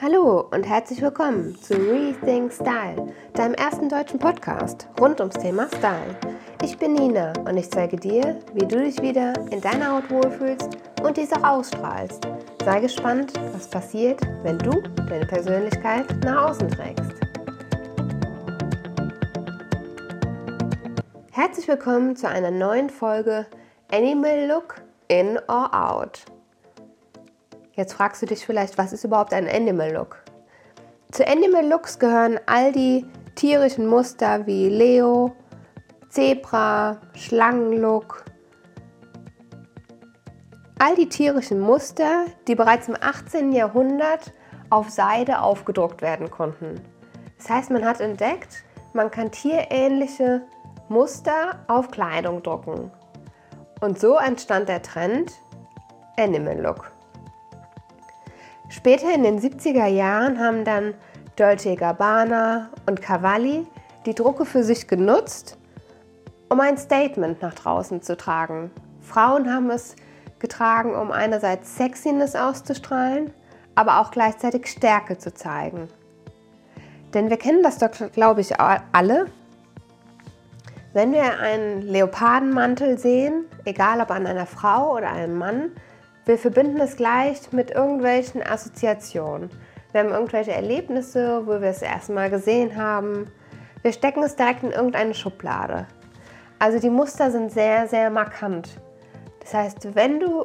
Hallo und herzlich willkommen zu Rethink Style, deinem ersten deutschen Podcast rund ums Thema Style. Ich bin Nina und ich zeige dir, wie du dich wieder in deiner Haut wohlfühlst und diese ausstrahlst. Sei gespannt, was passiert, wenn du deine Persönlichkeit nach außen trägst. Herzlich willkommen zu einer neuen Folge Animal Look In or Out. Jetzt fragst du dich vielleicht, was ist überhaupt ein Animal Look? Zu Animal Looks gehören all die tierischen Muster wie Leo, Zebra, Schlangenlook. All die tierischen Muster, die bereits im 18. Jahrhundert auf Seide aufgedruckt werden konnten. Das heißt, man hat entdeckt, man kann tierähnliche Muster auf Kleidung drucken. Und so entstand der Trend Animal Look. Später in den 70er Jahren haben dann Dolce Gabbana und Cavalli die Drucke für sich genutzt, um ein Statement nach draußen zu tragen. Frauen haben es getragen, um einerseits Sexiness auszustrahlen, aber auch gleichzeitig Stärke zu zeigen. Denn wir kennen das doch, glaube ich, alle. Wenn wir einen Leopardenmantel sehen, egal ob an einer Frau oder einem Mann, wir verbinden es gleich mit irgendwelchen Assoziationen. Wir haben irgendwelche Erlebnisse, wo wir es erstmal gesehen haben. Wir stecken es direkt in irgendeine Schublade. Also die Muster sind sehr, sehr markant. Das heißt, wenn du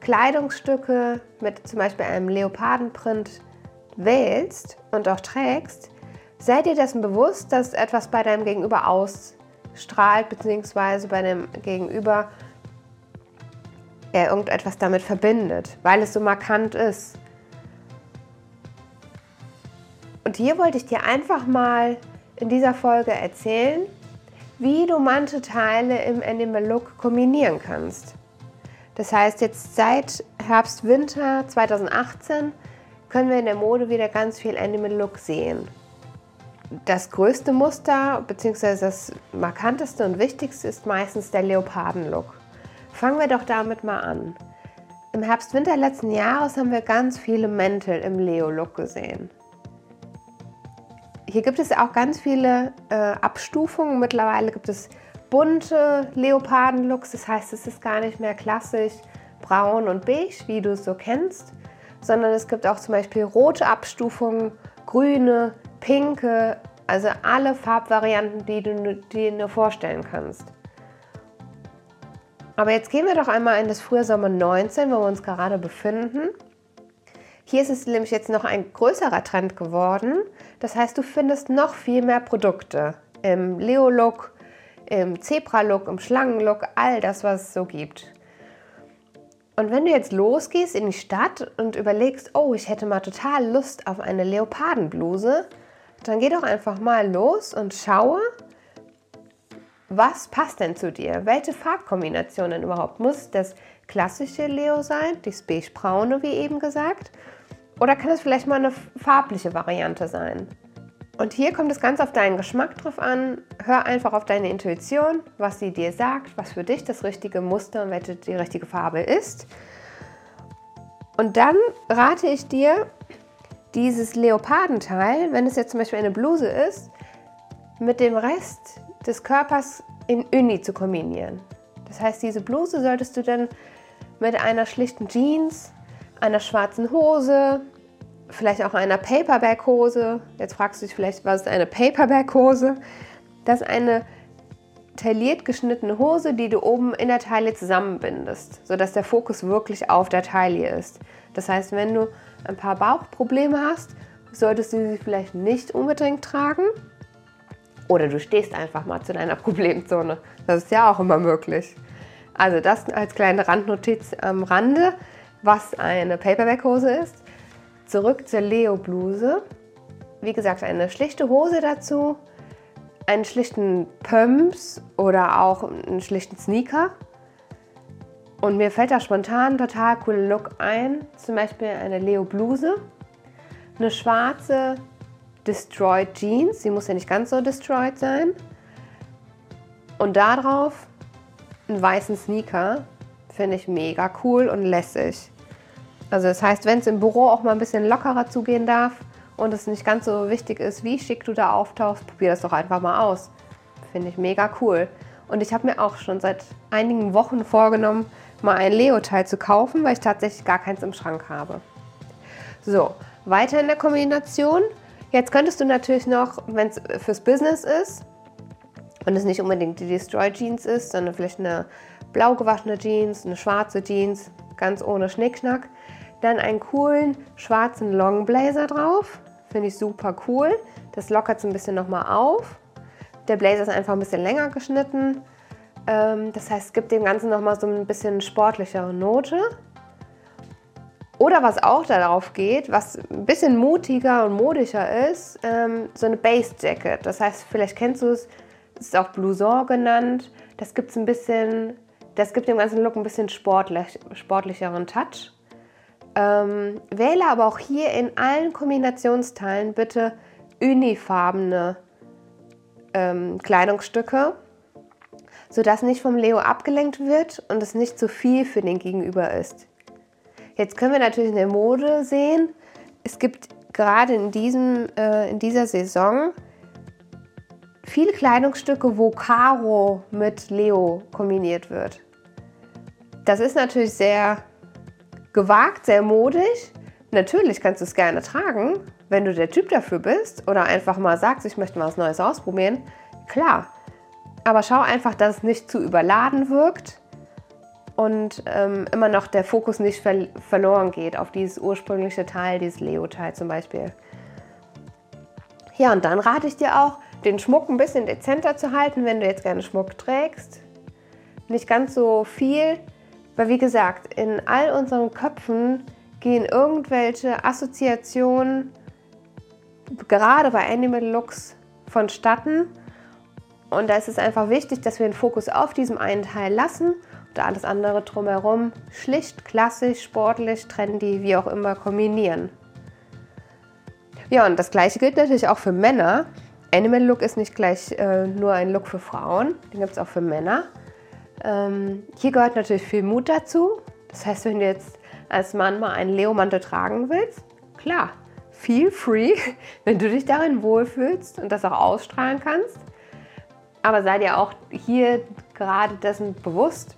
Kleidungsstücke mit zum Beispiel einem Leopardenprint wählst und auch trägst, sei dir dessen bewusst, dass etwas bei deinem Gegenüber ausstrahlt, beziehungsweise bei dem Gegenüber er irgendetwas damit verbindet, weil es so markant ist. Und hier wollte ich dir einfach mal in dieser Folge erzählen, wie du manche Teile im Animal Look kombinieren kannst. Das heißt, jetzt seit Herbst, Winter 2018 können wir in der Mode wieder ganz viel Animal Look sehen. Das größte Muster bzw. das markanteste und wichtigste ist meistens der Leoparden-Look. Fangen wir doch damit mal an. Im Herbst-Winter letzten Jahres haben wir ganz viele Mäntel im Leo-Look gesehen. Hier gibt es auch ganz viele äh, Abstufungen. Mittlerweile gibt es bunte Leoparden-Looks, das heißt, es ist gar nicht mehr klassisch braun und beige, wie du es so kennst, sondern es gibt auch zum Beispiel rote Abstufungen, grüne, pinke, also alle Farbvarianten, die du dir nur vorstellen kannst. Aber jetzt gehen wir doch einmal in das Frühsommer 19, wo wir uns gerade befinden. Hier ist es nämlich jetzt noch ein größerer Trend geworden. Das heißt, du findest noch viel mehr Produkte im Leo-Look, im Zebra-Look, im Schlangen-Look, all das, was es so gibt. Und wenn du jetzt losgehst in die Stadt und überlegst, oh, ich hätte mal total Lust auf eine Leopardenbluse, dann geh doch einfach mal los und schaue, was passt denn zu dir? Welche Farbkombinationen überhaupt? Muss das klassische Leo sein, das beige-braune, wie eben gesagt? Oder kann es vielleicht mal eine farbliche Variante sein? Und hier kommt es ganz auf deinen Geschmack drauf an. Hör einfach auf deine Intuition, was sie dir sagt, was für dich das richtige Muster und welche die richtige Farbe ist. Und dann rate ich dir, dieses Leopardenteil, wenn es jetzt zum Beispiel eine Bluse ist, mit dem Rest des Körpers in Uni zu kombinieren. Das heißt, diese Bluse solltest du dann mit einer schlichten Jeans, einer schwarzen Hose, vielleicht auch einer Paperback-Hose. Jetzt fragst du dich vielleicht, was ist eine Paperback-Hose? Das ist eine tailliert geschnittene Hose, die du oben in der Taille zusammenbindest, sodass der Fokus wirklich auf der Taille ist. Das heißt, wenn du ein paar Bauchprobleme hast, solltest du sie vielleicht nicht unbedingt tragen. Oder du stehst einfach mal zu deiner Problemzone. Das ist ja auch immer möglich. Also das als kleine Randnotiz am Rande, was eine Paperback-Hose ist. Zurück zur Leo-Bluse. Wie gesagt, eine schlichte Hose dazu, einen schlichten Pumps oder auch einen schlichten Sneaker. Und mir fällt da spontan total cooler Look ein. Zum Beispiel eine Leo-Bluse, eine schwarze Destroyed Jeans. Sie muss ja nicht ganz so destroyed sein. Und darauf einen weißen Sneaker. Finde ich mega cool und lässig. Also das heißt, wenn es im Büro auch mal ein bisschen lockerer zugehen darf und es nicht ganz so wichtig ist, wie schick du da auftauchst, probier das doch einfach mal aus. Finde ich mega cool. Und ich habe mir auch schon seit einigen Wochen vorgenommen, mal ein Leo-Teil zu kaufen, weil ich tatsächlich gar keins im Schrank habe. So, weiter in der Kombination. Jetzt könntest du natürlich noch, wenn es fürs Business ist und es nicht unbedingt die Destroy Jeans ist, sondern vielleicht eine blau gewaschene Jeans, eine schwarze Jeans, ganz ohne Schnickschnack, dann einen coolen schwarzen Long Blazer drauf. Finde ich super cool. Das lockert es ein bisschen nochmal auf. Der Blazer ist einfach ein bisschen länger geschnitten. Ähm, das heißt, es gibt dem Ganzen nochmal so ein bisschen sportlichere Note. Oder was auch darauf geht, was ein bisschen mutiger und modischer ist, ähm, so eine Base Jacket. Das heißt, vielleicht kennst du es, ist auch Blouson genannt. Das gibt ein bisschen, das gibt dem ganzen Look ein bisschen sportlich, sportlicheren Touch. Ähm, wähle aber auch hier in allen Kombinationsteilen bitte unifarbene ähm, Kleidungsstücke, sodass nicht vom Leo abgelenkt wird und es nicht zu viel für den Gegenüber ist. Jetzt können wir natürlich in der Mode sehen, es gibt gerade in, diesem, äh, in dieser Saison viele Kleidungsstücke, wo Karo mit Leo kombiniert wird. Das ist natürlich sehr gewagt, sehr modisch. Natürlich kannst du es gerne tragen, wenn du der Typ dafür bist oder einfach mal sagst, ich möchte mal was Neues ausprobieren. Klar. Aber schau einfach, dass es nicht zu überladen wirkt und ähm, immer noch der Fokus nicht ver verloren geht auf dieses ursprüngliche Teil, dieses Leo-Teil zum Beispiel. Ja, und dann rate ich dir auch, den Schmuck ein bisschen dezenter zu halten, wenn du jetzt gerne Schmuck trägst. Nicht ganz so viel, weil wie gesagt, in all unseren Köpfen gehen irgendwelche Assoziationen, gerade bei Animal Looks, vonstatten. Und da ist es einfach wichtig, dass wir den Fokus auf diesem einen Teil lassen alles andere drumherum schlicht, klassisch, sportlich, trendy, wie auch immer kombinieren. Ja, und das gleiche gilt natürlich auch für Männer. Animal Look ist nicht gleich äh, nur ein Look für Frauen, den gibt es auch für Männer. Ähm, hier gehört natürlich viel Mut dazu. Das heißt, wenn du jetzt als Mann mal einen Leo-Mantel tragen willst, klar, feel free, wenn du dich darin wohlfühlst und das auch ausstrahlen kannst. Aber sei dir auch hier gerade dessen bewusst,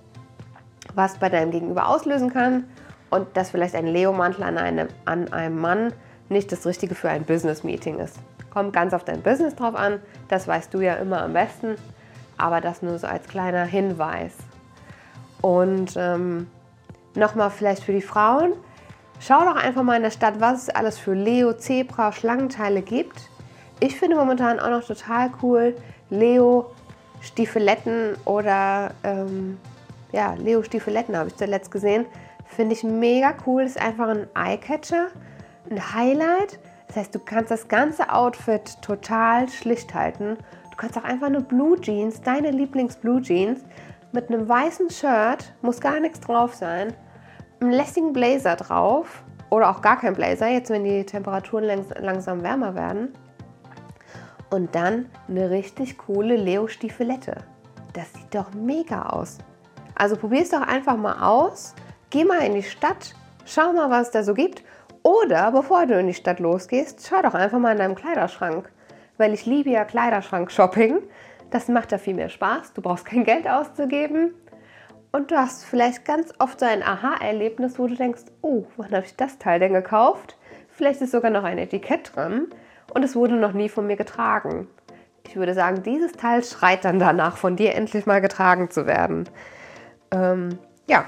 was bei deinem Gegenüber auslösen kann und dass vielleicht ein Leo-Mantel an einem, an einem Mann nicht das Richtige für ein Business-Meeting ist. Kommt ganz auf dein Business drauf an, das weißt du ja immer am besten, aber das nur so als kleiner Hinweis. Und ähm, nochmal vielleicht für die Frauen, schau doch einfach mal in der Stadt, was es alles für Leo, Zebra, Schlangenteile gibt. Ich finde momentan auch noch total cool Leo Stiefeletten oder ähm, ja, Leo Stiefeletten habe ich zuletzt gesehen. Finde ich mega cool. Ist einfach ein Eyecatcher, ein Highlight. Das heißt, du kannst das ganze Outfit total schlicht halten. Du kannst auch einfach eine Blue Jeans, deine Lieblings-Blue Jeans, mit einem weißen Shirt, muss gar nichts drauf sein, einen lässigen Blazer drauf oder auch gar kein Blazer, jetzt wenn die Temperaturen langsam wärmer werden. Und dann eine richtig coole Leo-Stiefelette. Das sieht doch mega aus. Also probier es doch einfach mal aus. Geh mal in die Stadt, schau mal, was es da so gibt. Oder bevor du in die Stadt losgehst, schau doch einfach mal in deinem Kleiderschrank. Weil ich liebe ja Kleiderschrank-Shopping. Das macht da viel mehr Spaß. Du brauchst kein Geld auszugeben. Und du hast vielleicht ganz oft so ein Aha-Erlebnis, wo du denkst, oh, wann habe ich das Teil denn gekauft? Vielleicht ist sogar noch ein Etikett drin und es wurde noch nie von mir getragen. Ich würde sagen, dieses Teil schreit dann danach, von dir endlich mal getragen zu werden. Ähm, ja,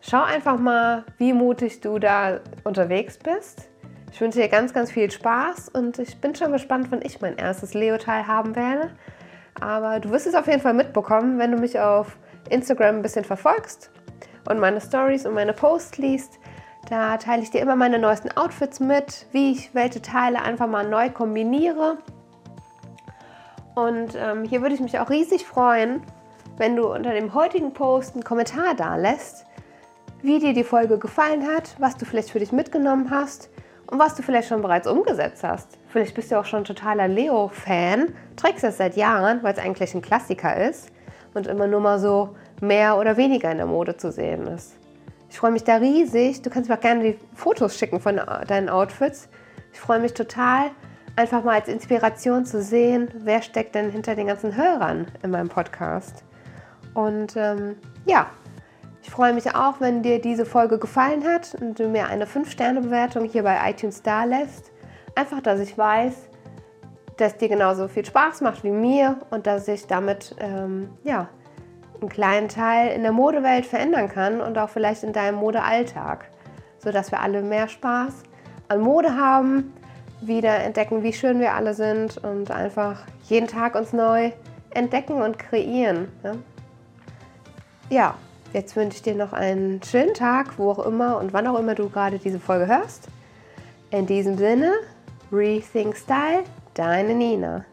schau einfach mal, wie mutig du da unterwegs bist. Ich wünsche dir ganz, ganz viel Spaß und ich bin schon gespannt, wann ich mein erstes Leo-Teil haben werde. Aber du wirst es auf jeden Fall mitbekommen, wenn du mich auf Instagram ein bisschen verfolgst und meine Stories und meine Posts liest. Da teile ich dir immer meine neuesten Outfits mit, wie ich welche Teile einfach mal neu kombiniere. Und ähm, hier würde ich mich auch riesig freuen, wenn du unter dem heutigen Post einen Kommentar da lässt, wie dir die Folge gefallen hat, was du vielleicht für dich mitgenommen hast und was du vielleicht schon bereits umgesetzt hast. Vielleicht bist du auch schon totaler Leo-Fan, trägst das seit Jahren, weil es eigentlich ein Klassiker ist und immer nur mal so mehr oder weniger in der Mode zu sehen ist. Ich freue mich da riesig. Du kannst mir auch gerne die Fotos schicken von deinen Outfits. Ich freue mich total, einfach mal als Inspiration zu sehen, wer steckt denn hinter den ganzen Hörern in meinem Podcast. Und ähm, ja, ich freue mich auch, wenn dir diese Folge gefallen hat und du mir eine 5-Sterne-Bewertung hier bei iTunes da lässt. Einfach, dass ich weiß, dass dir genauso viel Spaß macht wie mir und dass ich damit ähm, ja, einen kleinen Teil in der Modewelt verändern kann und auch vielleicht in deinem Modealltag, sodass wir alle mehr Spaß an Mode haben, wieder entdecken, wie schön wir alle sind und einfach jeden Tag uns neu entdecken und kreieren. Ne? Ja, jetzt wünsche ich dir noch einen schönen Tag, wo auch immer und wann auch immer du gerade diese Folge hörst. In diesem Sinne, Rethink Style, deine Nina.